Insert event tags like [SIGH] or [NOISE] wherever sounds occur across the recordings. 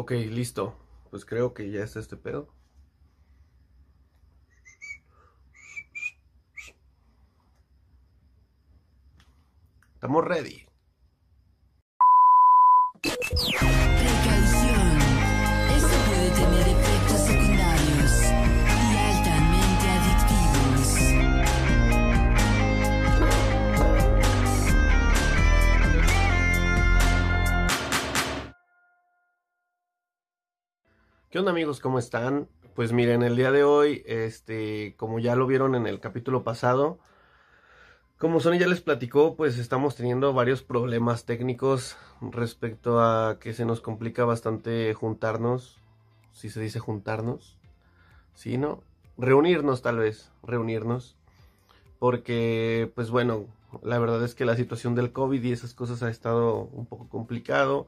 Ok, listo. Pues creo que ya está este pedo. Estamos ready. ¿Qué amigos? ¿Cómo están? Pues miren, el día de hoy, este, como ya lo vieron en el capítulo pasado, como Sony ya les platicó, pues estamos teniendo varios problemas técnicos respecto a que se nos complica bastante juntarnos, si se dice juntarnos, ¿sí, no? Reunirnos tal vez, reunirnos, porque pues bueno, la verdad es que la situación del COVID y esas cosas ha estado un poco complicado.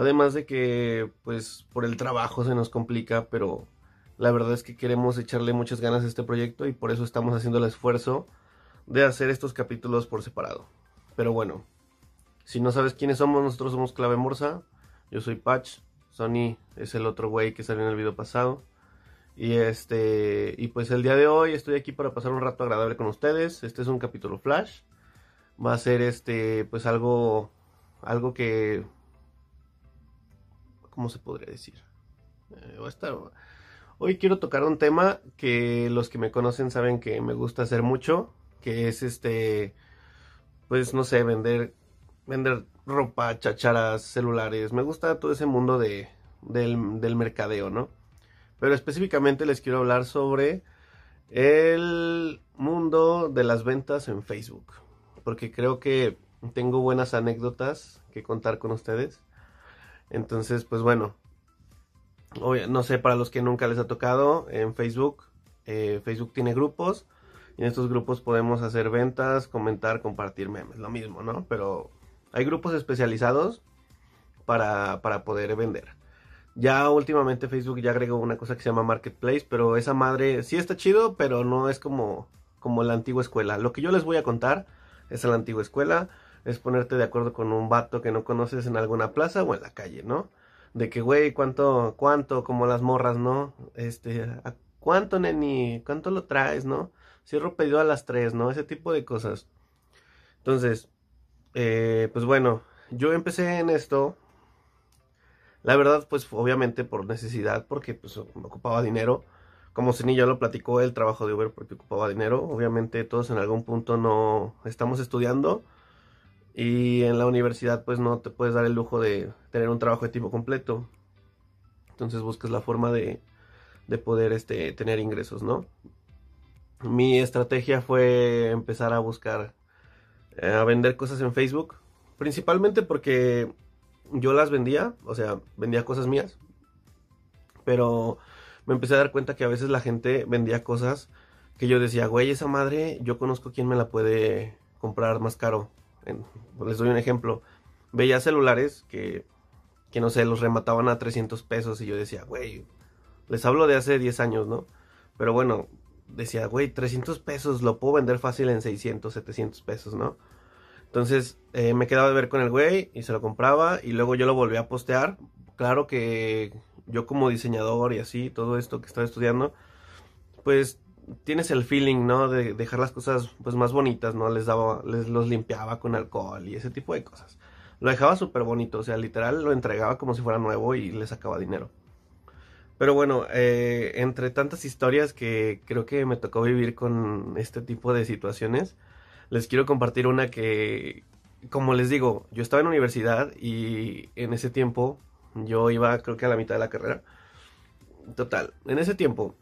Además de que, pues, por el trabajo se nos complica, pero la verdad es que queremos echarle muchas ganas a este proyecto y por eso estamos haciendo el esfuerzo de hacer estos capítulos por separado. Pero bueno, si no sabes quiénes somos, nosotros somos Clave Morsa. Yo soy Patch. Sony es el otro güey que salió en el video pasado. Y este, y pues el día de hoy estoy aquí para pasar un rato agradable con ustedes. Este es un capítulo flash. Va a ser este, pues algo, algo que ¿cómo se podría decir? Eh, Hoy quiero tocar un tema que los que me conocen saben que me gusta hacer mucho, que es este, pues no sé, vender, vender ropa, chacharas, celulares. Me gusta todo ese mundo de, del, del mercadeo, ¿no? Pero específicamente les quiero hablar sobre el mundo de las ventas en Facebook, porque creo que tengo buenas anécdotas que contar con ustedes. Entonces, pues bueno, no sé, para los que nunca les ha tocado en Facebook, eh, Facebook tiene grupos y en estos grupos podemos hacer ventas, comentar, compartir memes, lo mismo, ¿no? Pero hay grupos especializados para, para poder vender. Ya últimamente Facebook ya agregó una cosa que se llama Marketplace, pero esa madre sí está chido, pero no es como, como la antigua escuela. Lo que yo les voy a contar es la antigua escuela es ponerte de acuerdo con un vato que no conoces en alguna plaza o en la calle, ¿no? De que, güey, ¿cuánto, cuánto, como las morras, ¿no? Este, ¿a ¿cuánto, neni? ¿Cuánto lo traes, no? Cierro pedido a las 3, ¿no? Ese tipo de cosas. Entonces, eh, pues bueno, yo empecé en esto, la verdad, pues obviamente por necesidad, porque pues me ocupaba dinero. Como Ceni ya lo platicó, el trabajo de Uber porque ocupaba dinero. Obviamente todos en algún punto no estamos estudiando. Y en la universidad pues no te puedes dar el lujo de tener un trabajo de tiempo completo. Entonces buscas la forma de, de poder este, tener ingresos, ¿no? Mi estrategia fue empezar a buscar, eh, a vender cosas en Facebook. Principalmente porque yo las vendía, o sea, vendía cosas mías. Pero me empecé a dar cuenta que a veces la gente vendía cosas que yo decía, güey, esa madre, yo conozco quién me la puede comprar más caro. Les doy un ejemplo. Veía celulares que, que, no sé, los remataban a 300 pesos y yo decía, güey, les hablo de hace 10 años, ¿no? Pero bueno, decía, güey, 300 pesos lo puedo vender fácil en 600, 700 pesos, ¿no? Entonces eh, me quedaba de ver con el güey y se lo compraba y luego yo lo volví a postear. Claro que yo como diseñador y así, todo esto que estaba estudiando, pues tienes el feeling, ¿no? De dejar las cosas pues más bonitas, ¿no? Les daba, les los limpiaba con alcohol y ese tipo de cosas. Lo dejaba súper bonito, o sea, literal lo entregaba como si fuera nuevo y le sacaba dinero. Pero bueno, eh, entre tantas historias que creo que me tocó vivir con este tipo de situaciones, les quiero compartir una que, como les digo, yo estaba en universidad y en ese tiempo yo iba creo que a la mitad de la carrera. Total, en ese tiempo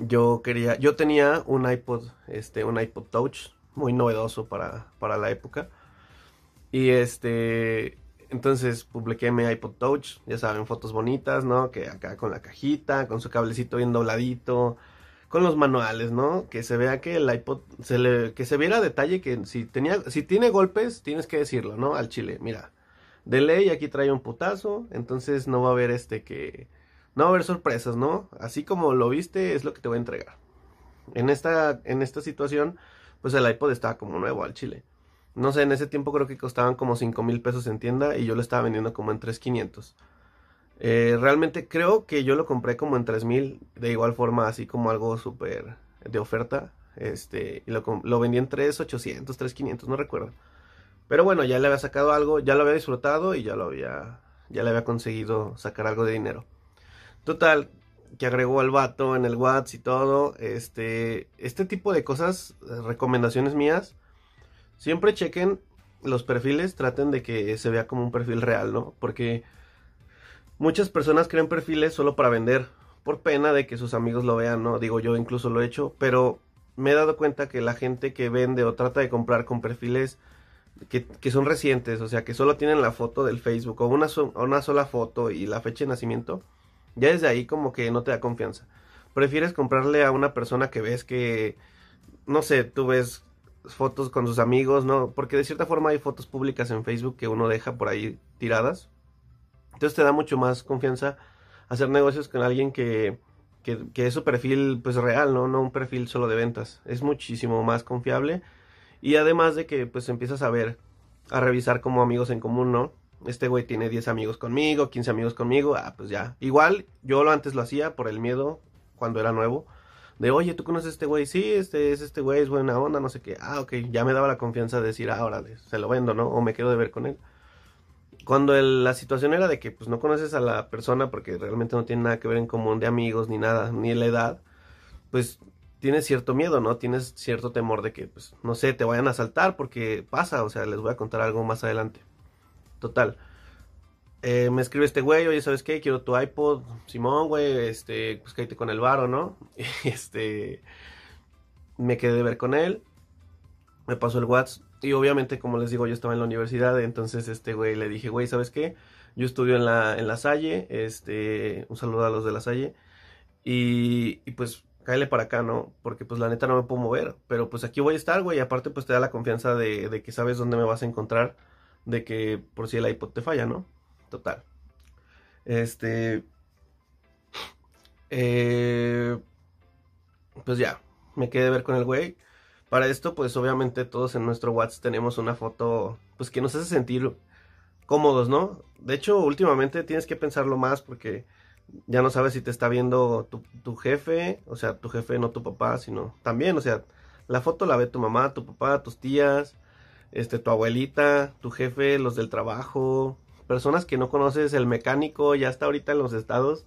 yo quería, yo tenía un iPod, este, un iPod Touch, muy novedoso para, para la época. Y este, entonces publiqué mi iPod Touch, ya saben, fotos bonitas, ¿no? Que acá con la cajita, con su cablecito bien dobladito, con los manuales, ¿no? Que se vea que el iPod, se le, que se viera detalle que si tenía, si tiene golpes, tienes que decirlo, ¿no? Al chile, mira, de ley aquí trae un putazo, entonces no va a haber este que, no va a haber sorpresas, ¿no? Así como lo viste es lo que te voy a entregar. En esta, en esta situación, pues el iPod estaba como nuevo al chile. No sé, en ese tiempo creo que costaban como 5 mil pesos en tienda y yo lo estaba vendiendo como en 3,500. Eh, realmente creo que yo lo compré como en 3000, de igual forma, así como algo súper de oferta. Este, y lo, lo vendí en 3800, 3500, no recuerdo. Pero bueno, ya le había sacado algo, ya lo había disfrutado y ya lo había, ya le había conseguido sacar algo de dinero. Total, que agregó al vato en el WhatsApp y todo. Este, este tipo de cosas, eh, recomendaciones mías, siempre chequen los perfiles, traten de que se vea como un perfil real, ¿no? Porque muchas personas crean perfiles solo para vender, por pena de que sus amigos lo vean, ¿no? Digo, yo incluso lo he hecho, pero me he dado cuenta que la gente que vende o trata de comprar con perfiles que, que son recientes, o sea, que solo tienen la foto del Facebook o una, una sola foto y la fecha de nacimiento, ya desde ahí como que no te da confianza. Prefieres comprarle a una persona que ves que, no sé, tú ves fotos con sus amigos, ¿no? Porque de cierta forma hay fotos públicas en Facebook que uno deja por ahí tiradas. Entonces te da mucho más confianza hacer negocios con alguien que, que, que es su perfil pues real, ¿no? No un perfil solo de ventas. Es muchísimo más confiable. Y además de que pues empiezas a ver, a revisar como amigos en común, ¿no? Este güey tiene 10 amigos conmigo, 15 amigos conmigo, ah, pues ya. Igual yo lo antes lo hacía por el miedo cuando era nuevo. De, oye, ¿tú conoces a este güey? Sí, este es este güey, es buena onda, no sé qué. Ah, ok, ya me daba la confianza de decir, ah, órale, se lo vendo, ¿no? O me quedo de ver con él. Cuando la situación era de que pues no conoces a la persona porque realmente no tiene nada que ver en común de amigos ni nada, ni la edad, pues tienes cierto miedo, ¿no? Tienes cierto temor de que, pues, no sé, te vayan a asaltar porque pasa, o sea, les voy a contar algo más adelante. Total. Eh, me escribe este güey, oye, ¿sabes qué? Quiero tu iPod, Simón, güey, este, pues cállate con el varo, ¿no? [LAUGHS] Este, me quedé de ver con él, me pasó el WhatsApp, y obviamente, como les digo, yo estaba en la universidad, entonces este güey le dije, güey, ¿sabes qué? Yo estudio en la, en la Salle, este, un saludo a los de la Salle, y, pues cáele para acá, ¿no? Porque pues la neta no me puedo mover, pero pues aquí voy a estar, güey, y aparte pues te da la confianza de que sabes dónde me vas a encontrar, de que por si el iPod te falla, ¿no? Total. Este, eh, pues ya, me quedé de ver con el güey. Para esto, pues obviamente todos en nuestro WhatsApp tenemos una foto, pues que nos hace sentir cómodos, ¿no? De hecho, últimamente tienes que pensarlo más porque ya no sabes si te está viendo tu, tu jefe, o sea, tu jefe, no tu papá, sino también, o sea, la foto la ve tu mamá, tu papá, tus tías, este, tu abuelita, tu jefe, los del trabajo, personas que no conoces, el mecánico, ya está ahorita en los estados.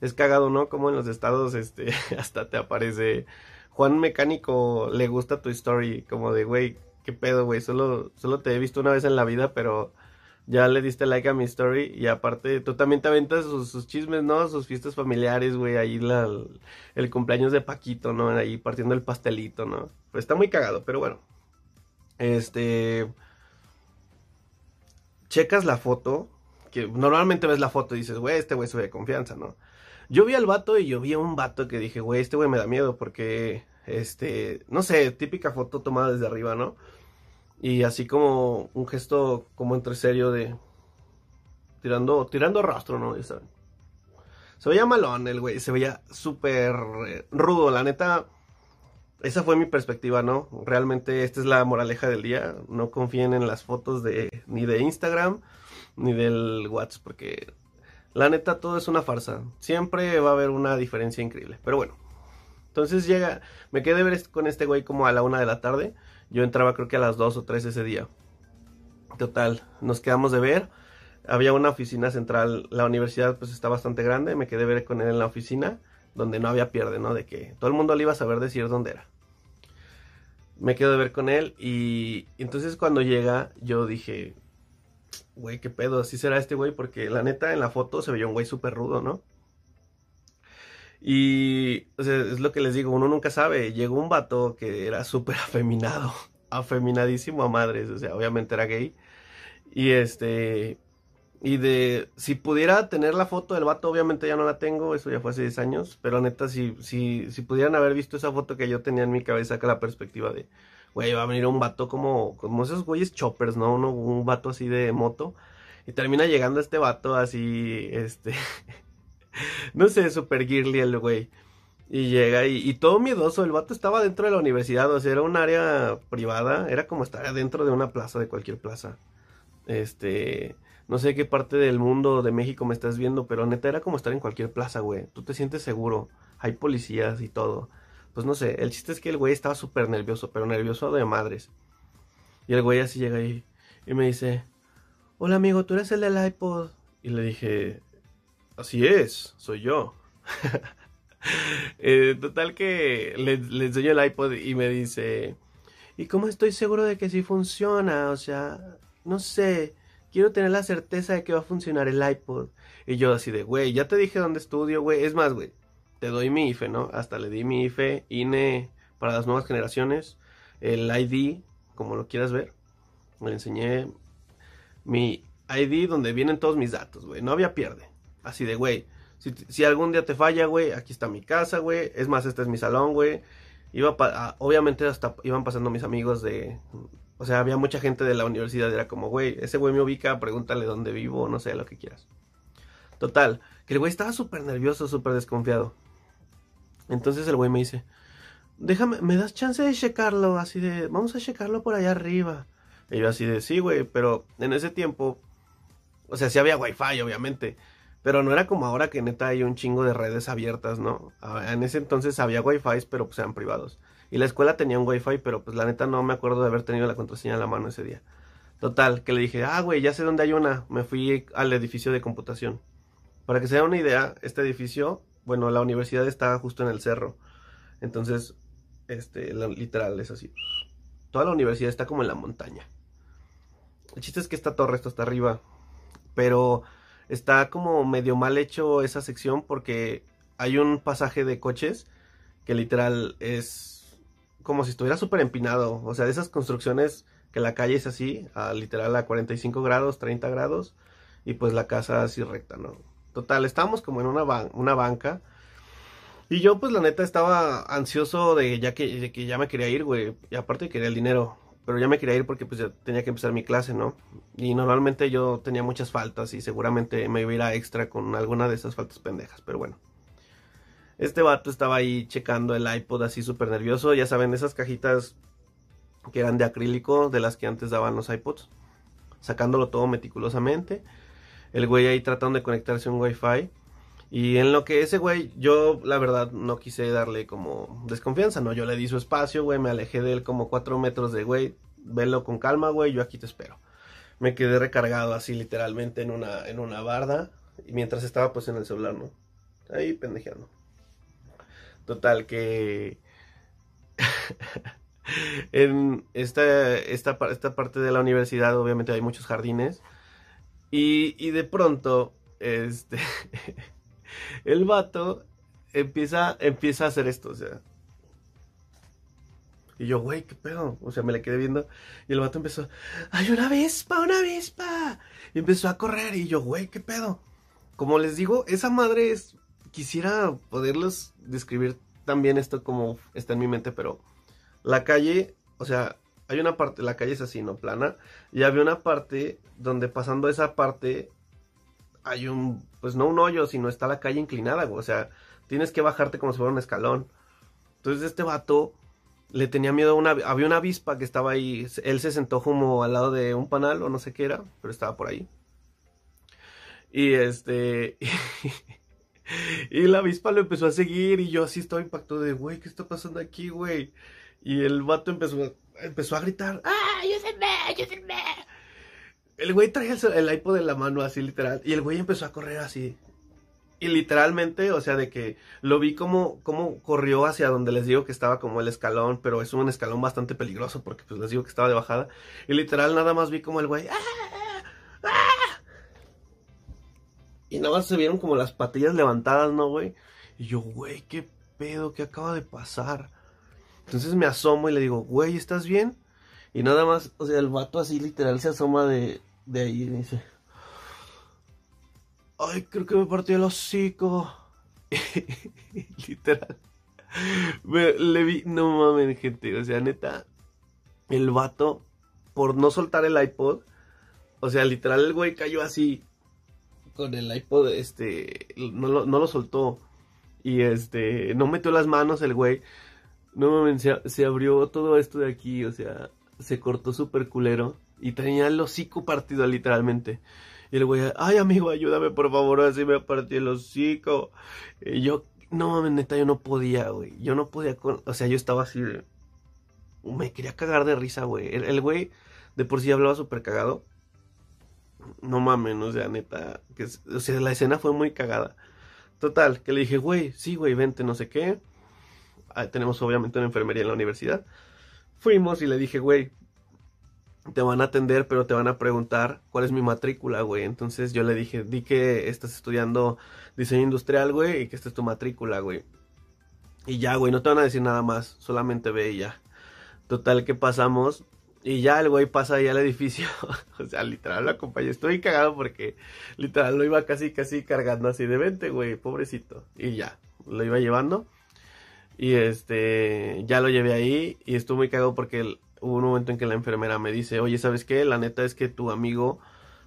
Es cagado, ¿no? Como en los estados, este, [LAUGHS] hasta te aparece Juan Mecánico, le gusta tu story, como de, güey, qué pedo, güey, solo, solo te he visto una vez en la vida, pero ya le diste like a mi story y aparte tú también te aventas sus, chismes, ¿no? Sus fiestas familiares, güey, ahí la, el cumpleaños de Paquito, ¿no? Ahí partiendo el pastelito, ¿no? Pues está muy cagado, pero bueno. Este... Checas la foto, que normalmente ves la foto y dices, güey, este güey se ve de confianza, ¿no? Yo vi al vato y yo vi a un vato que dije, güey, este güey me da miedo porque, este, no sé, típica foto tomada desde arriba, ¿no? Y así como un gesto como entre serio de tirando, tirando rostro, ¿no? Ya saben. Se veía malón el güey, se veía súper eh, rudo, la neta. Esa fue mi perspectiva, ¿no? Realmente esta es la moraleja del día. No confíen en las fotos de ni de Instagram ni del WhatsApp porque la neta todo es una farsa. Siempre va a haber una diferencia increíble. Pero bueno. Entonces llega, me quedé ver con este güey como a la una de la tarde. Yo entraba creo que a las dos o tres ese día. Total, nos quedamos de ver. Había una oficina central, la universidad pues está bastante grande. Me quedé ver con él en la oficina, donde no había pierde, ¿no? De que todo el mundo le iba a saber decir dónde era. Me quedo de ver con él y entonces cuando llega yo dije, güey, qué pedo, así será este güey, porque la neta en la foto se veía un güey súper rudo, ¿no? Y o sea, es lo que les digo, uno nunca sabe. Llegó un vato que era súper [LAUGHS] afeminado, afeminadísimo a madres, o sea, obviamente era gay. Y este, y de, si pudiera tener la foto del vato, obviamente ya no la tengo, eso ya fue hace 10 años, pero neta, si, si, si pudieran haber visto esa foto que yo tenía en mi cabeza, que la perspectiva de, güey, va a venir un vato como, como esos güeyes choppers, ¿no? Uno, un vato así de moto, y termina llegando este vato así, este, [LAUGHS] no sé, super girly el güey. Y llega y, y todo miedoso, el vato estaba dentro de la universidad, o sea, era un área privada, era como estar dentro de una plaza, de cualquier plaza. Este, no sé qué parte del mundo de México me estás viendo, pero neta era como estar en cualquier plaza, güey. Tú te sientes seguro, hay policías y todo. Pues no sé, el chiste es que el güey estaba súper nervioso, pero nervioso de madres. Y el güey así llega ahí y me dice, hola amigo, ¿tú eres el del iPod? Y le dije, así es, soy yo. [LAUGHS] Eh, total que le, le enseño el iPod y me dice, ¿y cómo estoy seguro de que sí funciona? O sea, no sé, quiero tener la certeza de que va a funcionar el iPod. Y yo así de, güey, ya te dije dónde estudio, güey. Es más, güey, te doy mi IFE, ¿no? Hasta le di mi IFE, INE para las nuevas generaciones, el ID, como lo quieras ver. Le enseñé mi ID donde vienen todos mis datos, güey. No había pierde. Así de, güey, si, si algún día te falla, güey, aquí está mi casa, güey. Es más, este es mi salón, güey. Iba ah, obviamente hasta iban pasando mis amigos de... O sea, había mucha gente de la universidad. Era como, güey, ese güey me ubica, pregúntale dónde vivo, no sé, lo que quieras. Total, que el güey estaba súper nervioso, súper desconfiado. Entonces el güey me dice, déjame, ¿me das chance de checarlo? Así de, vamos a checarlo por allá arriba. Y yo así de, sí, güey, pero en ese tiempo, o sea, sí había wifi, obviamente. Pero no era como ahora que neta hay un chingo de redes abiertas, ¿no? En ese entonces había wifi, pero pues eran privados. Y la escuela tenía un wifi, pero pues la neta no me acuerdo de haber tenido la contraseña en la mano ese día. Total, que le dije, ah, güey, ya sé dónde hay una. Me fui al edificio de computación. Para que se den una idea, este edificio, bueno, la universidad está justo en el cerro. Entonces, este, literal, es así. Toda la universidad está como en la montaña. El chiste es que esta torre está arriba. Pero está como medio mal hecho esa sección porque hay un pasaje de coches que literal es como si estuviera súper empinado. O sea, de esas construcciones que la calle es así, a literal a 45 grados, 30 grados, y pues la casa así recta, ¿no? Total, estábamos como en una, una banca. Y yo, pues la neta, estaba ansioso de ya que, de que ya me quería ir, güey. Y aparte quería el dinero. Pero ya me quería ir porque pues ya tenía que empezar mi clase, ¿no? Y normalmente yo tenía muchas faltas y seguramente me iba a ir a extra con alguna de esas faltas pendejas. Pero bueno. Este vato estaba ahí checando el iPod así súper nervioso. Ya saben, esas cajitas que eran de acrílico, de las que antes daban los iPods. Sacándolo todo meticulosamente. El güey ahí tratando de conectarse a un Wi-Fi. Y en lo que ese güey, yo la verdad no quise darle como desconfianza, ¿no? Yo le di su espacio, güey, me alejé de él como cuatro metros de, güey, velo con calma, güey, yo aquí te espero. Me quedé recargado así literalmente en una, en una barda, y mientras estaba pues en el celular, ¿no? Ahí pendejeando. Total, que [LAUGHS] en esta, esta, esta parte de la universidad obviamente hay muchos jardines, y, y de pronto, este... [LAUGHS] el vato empieza, empieza a hacer esto, o sea. Y yo, güey, ¿qué pedo? O sea, me le quedé viendo. Y el vato empezó, ¡ay, una avispa, una avispa! Y empezó a correr. Y yo, güey, ¿qué pedo? Como les digo, esa madre es. Quisiera poderlos describir también esto como está en mi mente, pero la calle, o sea, hay una parte, la calle es así, ¿no? Plana. Y había una parte donde pasando esa parte hay un, pues no un hoyo, sino está la calle inclinada, güey. O sea, tienes que bajarte como si fuera un escalón. Entonces este vato le tenía miedo a una, había una avispa que estaba ahí. Él se sentó como al lado de un panal o no sé qué era, pero estaba por ahí. Y este, [LAUGHS] y la avispa lo empezó a seguir y yo así estaba impactado de, güey, ¿qué está pasando aquí, güey? Y el vato empezó, empezó a gritar, ¡ah, ayúdenme, ayúdenme! El güey traía el, el iPod en la mano así literal. Y el güey empezó a correr así. Y literalmente, o sea, de que lo vi como, como corrió hacia donde les digo que estaba como el escalón, pero es un escalón bastante peligroso porque pues les digo que estaba de bajada. Y literal nada más vi como el güey. ¡ah! ¡ah! Y nada más se vieron como las patillas levantadas, ¿no, güey? Y yo, güey, qué pedo, qué acaba de pasar. Entonces me asomo y le digo, güey, ¿estás bien? Y nada más, o sea, el vato así literal se asoma de, de ahí dice, ay, creo que me partió el hocico. [LAUGHS] literal. Le vi, no mames, gente, o sea, neta, el vato, por no soltar el iPod, o sea, literal el güey cayó así, con el iPod, este, no lo, no lo soltó. Y este, no metió las manos el güey. No mames, se, se abrió todo esto de aquí, o sea, se cortó súper culero. Y tenía el hocico partido literalmente. Y el güey, ay amigo, ayúdame por favor, así me partí el hocico. Y yo, no, neta, yo no podía, güey. Yo no podía, con... o sea, yo estaba así. Me quería cagar de risa, güey. El, el güey de por sí hablaba súper cagado. No mames, o sea, neta. Que, o sea, la escena fue muy cagada. Total, que le dije, güey, sí, güey, vente, no sé qué. Ah, tenemos obviamente una enfermería en la universidad. Fuimos y le dije, güey, te van a atender, pero te van a preguntar cuál es mi matrícula, güey. Entonces yo le dije, di que estás estudiando diseño industrial, güey, y que esta es tu matrícula, güey. Y ya, güey, no te van a decir nada más, solamente ve y ya. Total que pasamos y ya el güey pasa ahí al edificio. [LAUGHS] o sea, literal lo acompañé. Estoy cagado porque literal lo iba casi, casi cargando así de vente, güey, pobrecito. Y ya, lo iba llevando. Y este, ya lo llevé ahí y estuvo muy cagado porque hubo un momento en que la enfermera me dice, oye, ¿sabes qué? La neta es que tu amigo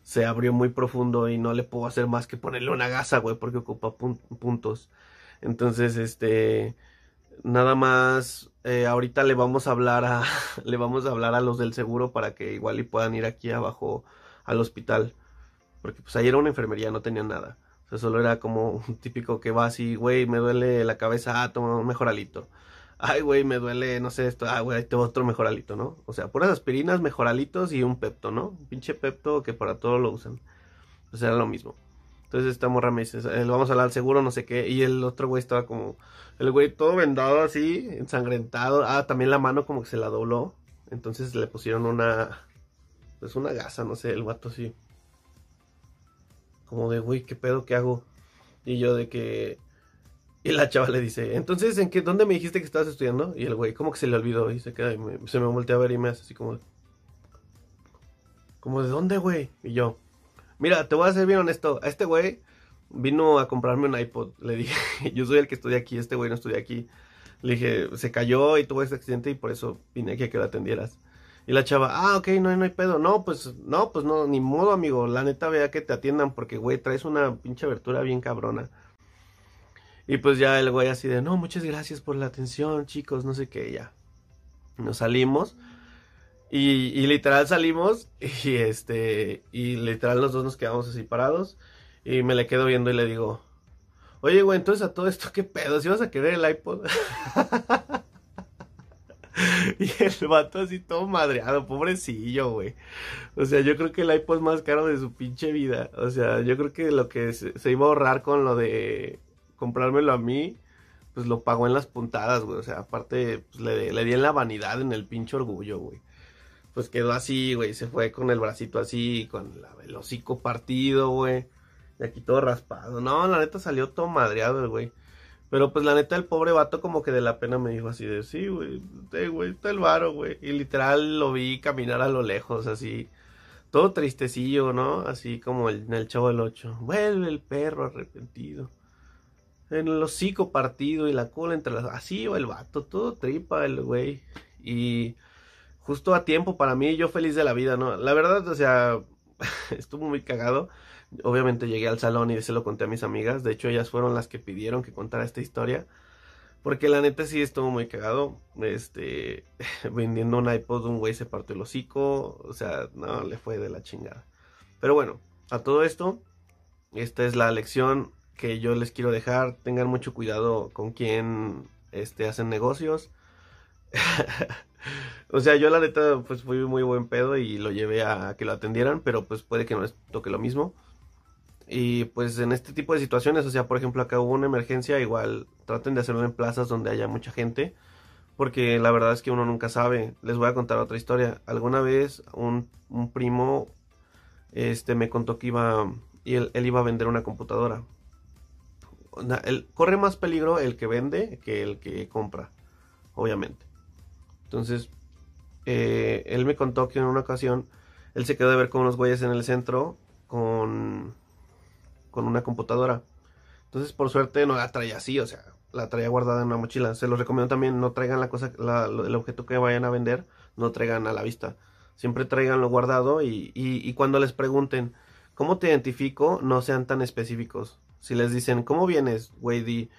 se abrió muy profundo y no le puedo hacer más que ponerle una gasa, güey, porque ocupa puntos. Entonces, este, nada más, eh, ahorita le vamos a hablar a, [LAUGHS] le vamos a hablar a los del seguro para que igual y puedan ir aquí abajo al hospital. Porque pues ayer era una enfermería, no tenía nada. O sea, solo era como un típico que va así, güey, me duele la cabeza, ah, toma un mejoralito. Ay, güey, me duele, no sé esto, ah, güey, ahí tengo otro mejoralito, ¿no? O sea, puras aspirinas, mejoralitos y un pepto, ¿no? Un pinche pepto que para todo lo usan. Sea, era lo mismo. Entonces esta morra me dice, eh, vamos a hablar al seguro, no sé qué. Y el otro güey estaba como, el güey todo vendado así, ensangrentado. Ah, también la mano como que se la dobló. Entonces le pusieron una, pues una gasa, no sé, el vato así. Como de, güey, ¿qué pedo? ¿Qué hago? Y yo de que... Y la chava le dice, entonces, ¿en qué, dónde me dijiste que estabas estudiando? Y el güey, como que se le olvidó y se queda y me- se me voltea a ver y me hace así como... Como, ¿de dónde, güey? Y yo, mira, te voy a ser bien honesto, a este güey vino a comprarme un iPod. Le dije, [LAUGHS] yo soy el que estudia aquí, este güey no estudia aquí. Le dije, se cayó y tuvo este accidente y por eso vine aquí a que lo atendieras. Y la chava, ah, ok, no, no hay pedo. No, pues, no, pues no, ni modo, amigo. La neta, vea que te atiendan porque, güey, traes una pinche abertura bien cabrona. Y pues ya el güey así de, no, muchas gracias por la atención, chicos, no sé qué, ya. Nos salimos. Y, literal salimos y este, y literal los dos nos quedamos así parados. Y me le quedo viendo y le digo, oye, güey, entonces a todo esto, ¿qué pedo? ¿Si vas a querer el iPod? [LAUGHS] y el vato así todo madreado, pobrecillo, güey. O sea, yo creo que el iPod es más caro de su pinche vida. O sea, yo creo que lo que se iba a ahorrar con lo de comprármelo a mí, pues lo pagó en las puntadas, güey. O sea, aparte, pues le, le di en la vanidad, en el pinche orgullo, güey. Pues quedó así, güey. Se fue con el bracito así, con la, el hocico partido, güey. Y aquí todo raspado. No, la neta salió todo madreado el güey. Pero pues la neta el pobre vato como que de la pena me dijo así de, sí, güey, güey, está el varo, güey. Y literal lo vi caminar a lo lejos, así, todo tristecillo, ¿no? Así como el, en el Chavo del Ocho. Vuelve el perro arrepentido. En el hocico partido y la cola entre las... Así va el vato, todo tripa el güey. Y justo a tiempo para mí, yo feliz de la vida, ¿no? La verdad, o sea, [LAUGHS] estuvo muy cagado. Obviamente llegué al salón y se lo conté a mis amigas. De hecho, ellas fueron las que pidieron que contara esta historia. Porque la neta sí estuvo muy cagado. Este, [LAUGHS] vendiendo un iPod, un güey se partió el hocico. O sea, no, le fue de la chingada. Pero bueno, a todo esto, esta es la lección que yo les quiero dejar. Tengan mucho cuidado con quién este, hacen negocios. [LAUGHS] o sea, yo la neta, pues fui muy buen pedo y lo llevé a que lo atendieran, pero pues puede que no les toque lo mismo. Y pues en este tipo de situaciones, o sea, por ejemplo, acá hubo una emergencia, igual traten de hacerlo en plazas donde haya mucha gente, porque la verdad es que uno nunca sabe. Les voy a contar otra historia. Alguna vez un, un primo este me contó que iba y él, él iba a vender una computadora. Corre más peligro el que vende que el que compra, obviamente. Entonces, eh, él me contó que en una ocasión él se quedó de ver con unos güeyes en el centro con, con una computadora. Entonces, por suerte, no la traía así, o sea, la traía guardada en una mochila. Se los recomiendo también, no traigan la cosa, el objeto que vayan a vender, no traigan a la vista. Siempre traiganlo guardado y cuando les pregunten, ¿cómo te identifico? No sean tan específicos. Si les dicen, ¿cómo vienes? Güey, di,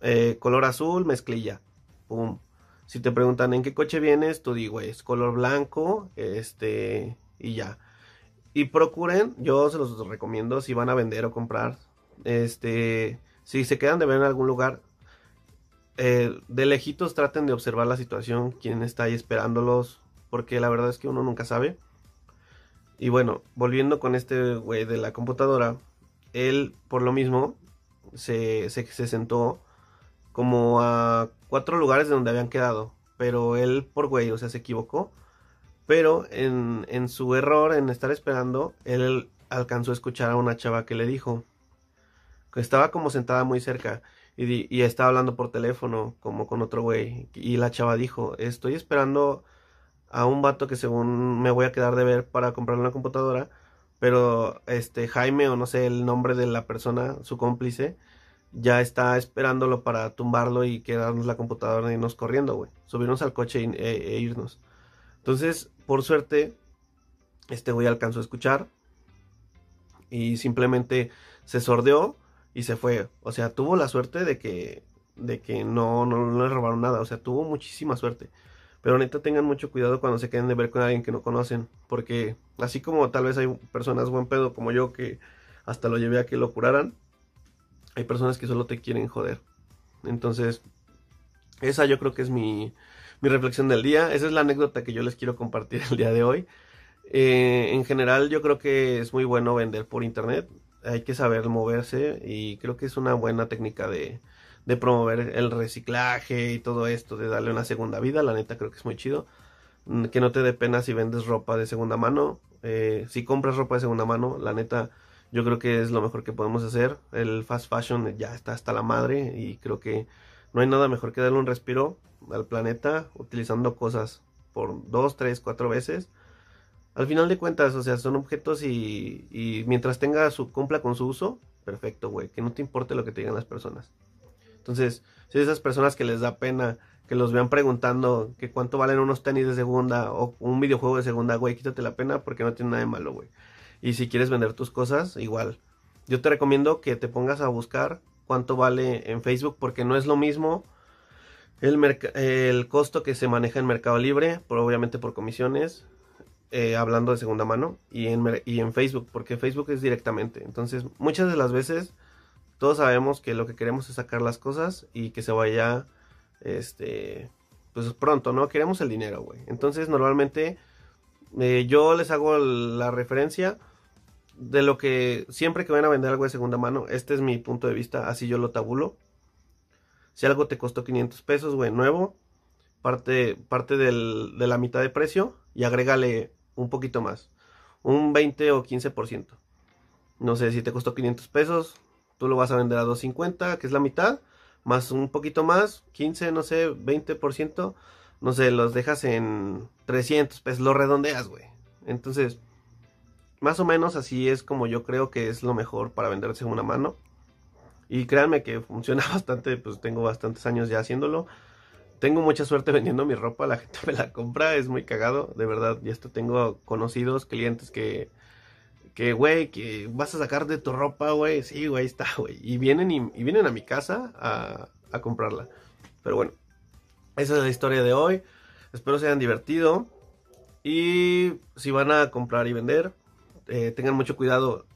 eh, color azul, mezclilla. Pum. Si te preguntan en qué coche vienes, tú di, güey, es color blanco, este, y ya. y procuren, yo se los recomiendo si van a vender o comprar, este, si se quedan de ver en algún lugar, eh, de lejitos traten de observar la situación, quién está ahí esperándolos, porque la verdad es que uno nunca sabe. Y bueno, volviendo con este güey de la computadora, él por lo mismo se, se, se sentó como a cuatro lugares de donde habían quedado, pero él por güey, o sea, se equivocó. Pero en, en su error, en estar esperando, él alcanzó a escuchar a una chava que le dijo que estaba como sentada muy cerca y, y estaba hablando por teléfono como con otro güey. Y la chava dijo, estoy esperando a un vato que según me voy a quedar de ver para comprar una computadora, pero este Jaime o no sé el nombre de la persona, su cómplice, ya está esperándolo para tumbarlo y quedarnos la computadora y irnos corriendo, güey. Subirnos al coche e, e irnos. Entonces, por suerte, este güey alcanzó a escuchar y simplemente se sordeó y se fue. O sea, tuvo la suerte de que, de que no, no, no le robaron nada. O sea, tuvo muchísima suerte. Pero neta tengan mucho cuidado cuando se queden de ver con alguien que no conocen. Porque así como tal vez hay personas buen pedo como yo que hasta lo llevé a que lo curaran, hay personas que solo te quieren joder. Entonces, esa yo creo que es mi, mi reflexión del día. Esa es la anécdota que yo les quiero compartir el día de hoy. Eh, en general yo creo que es muy bueno vender por internet. Hay que saber moverse y creo que es una buena técnica de, de promover el reciclaje y todo esto, de darle una segunda vida. La neta creo que es muy chido. Mm, Que no te dé pena si vendes ropa de segunda mano. Eh, si compras ropa de segunda mano, la neta yo creo que es lo mejor que podemos hacer. El fast fashion ya está hasta la madre y creo que no hay nada mejor que darle un respiro al planeta utilizando cosas por dos, tres, cuatro veces. Al final de cuentas, o sea, son objetos y, y mientras tenga su cumpla con su uso, perfecto, güey, que no te importe lo que te digan las personas. Entonces, si esas personas que les da pena que los vean preguntando que cuánto valen unos tenis de segunda o un videojuego de segunda, güey, quítate la pena porque no tiene nada de malo, güey. Y si quieres vender tus cosas, igual. Yo te recomiendo que te pongas a buscar cuánto vale en Facebook porque no es lo mismo el, el costo que se maneja en Mercado Libre, por, obviamente por comisiones, eh, hablando de segunda mano, y en, y en Facebook, porque Facebook es directamente. Entonces, muchas de las veces, todos sabemos que lo que queremos es sacar las cosas y que se vaya, este, pues pronto, ¿no? Queremos el dinero, güey. Entonces, normalmente, eh, yo les hago la referencia de lo que siempre que van a vender algo de segunda mano, este es mi punto de vista, así yo lo tabulo. Si algo te costó 500 pesos, güey, nuevo, parte, parte del- de la mitad de precio y agrégale un poquito más, un 20 o 15%. No sé, si te costó 500 pesos, tú lo vas a vender a 250, que es la mitad, más un poquito más, 15, no sé, 20%, no sé, los dejas en 300 pesos, lo redondeas, güey. Entonces, más o menos así es como yo creo que es lo mejor para vender de segunda mano. Y créanme que funciona [LAUGHS] bastante, pues tengo bastantes años ya haciéndolo. Tengo mucha suerte vendiendo mi ropa, la gente me la compra, es muy cagado, de verdad. Y esto tengo conocidos, clientes que, que, güey, que vas a sacar de tu ropa, güey. Sí, güey, está, güey. Y vienen, y, vienen a mi casa a, a comprarla. Pero bueno, esa es la historia de hoy. Espero se hayan divertido. Y si van a comprar y vender, eh, tengan mucho cuidado.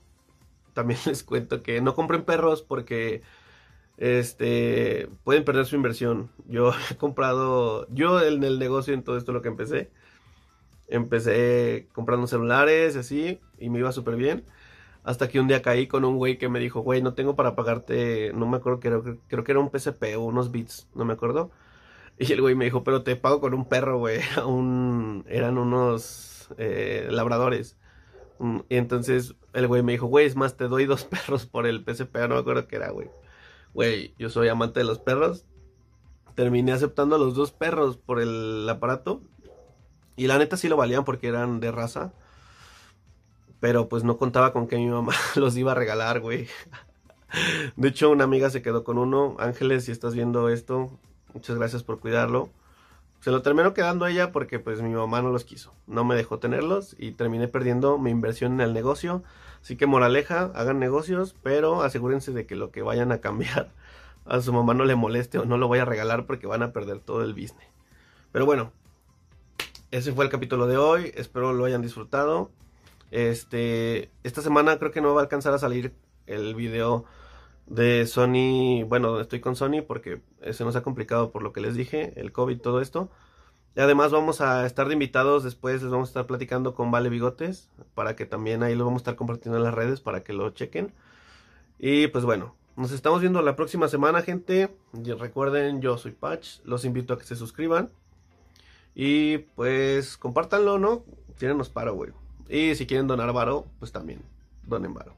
También [LAUGHS] les cuento que no compren perros porque este pueden perder su inversión. Yo [LAUGHS] he comprado, yo en el negocio en todo esto lo que empecé, empecé comprando celulares y así y me iba súper bien. Hasta que un día caí con un güey que me dijo, güey, no tengo para pagarte, no me acuerdo, creo, creo que era un PSP o unos bits, no me acuerdo. [LAUGHS] Y el güey me dijo, pero te pago con un perro, güey. [LAUGHS] Un, eran unos eh, labradores. Mm, Y entonces el güey me dijo, güey, es más, te doy dos [LAUGHS] perros por el PSP, no me acuerdo qué era, güey. Güey, yo soy amante de los perros. Terminé aceptando a los dos perros por el aparato. Y la neta sí lo valían porque eran de raza. Pero pues no contaba con que mi mamá [LAUGHS] los iba a regalar, güey. [LAUGHS] De hecho, una amiga se quedó con uno. Ángeles, si estás viendo esto, muchas gracias por cuidarlo. Se lo terminó quedando ella porque pues mi mamá no los quiso. No me dejó tenerlos y terminé perdiendo mi inversión en el negocio. Así que moraleja, hagan negocios, pero asegúrense de que lo que vayan a cambiar [LAUGHS] a su mamá no le moleste o no lo vaya a regalar porque van a perder todo el business. Pero bueno, ese fue el capítulo de hoy. Espero lo hayan disfrutado. Este, esta semana creo que no va a alcanzar a salir el video de Sony, bueno, estoy con Sony porque se nos ha complicado por lo que les dije, el COVID, todo esto. Y además vamos a estar de invitados, después les vamos a estar platicando con Vale Bigotes, para que también ahí lo vamos a estar compartiendo en las redes para que lo chequen. Y pues bueno, nos estamos viendo la próxima semana, gente. Y recuerden, yo soy Patch, los invito a que se suscriban. Y pues compártanlo, ¿no? Tírenos paro, güey. Y si quieren donar varo, pues también donen varo.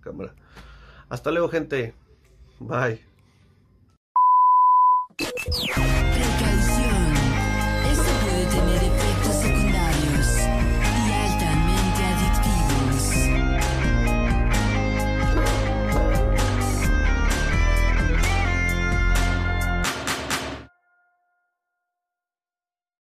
Cámara. Hasta luego, gente. Bye.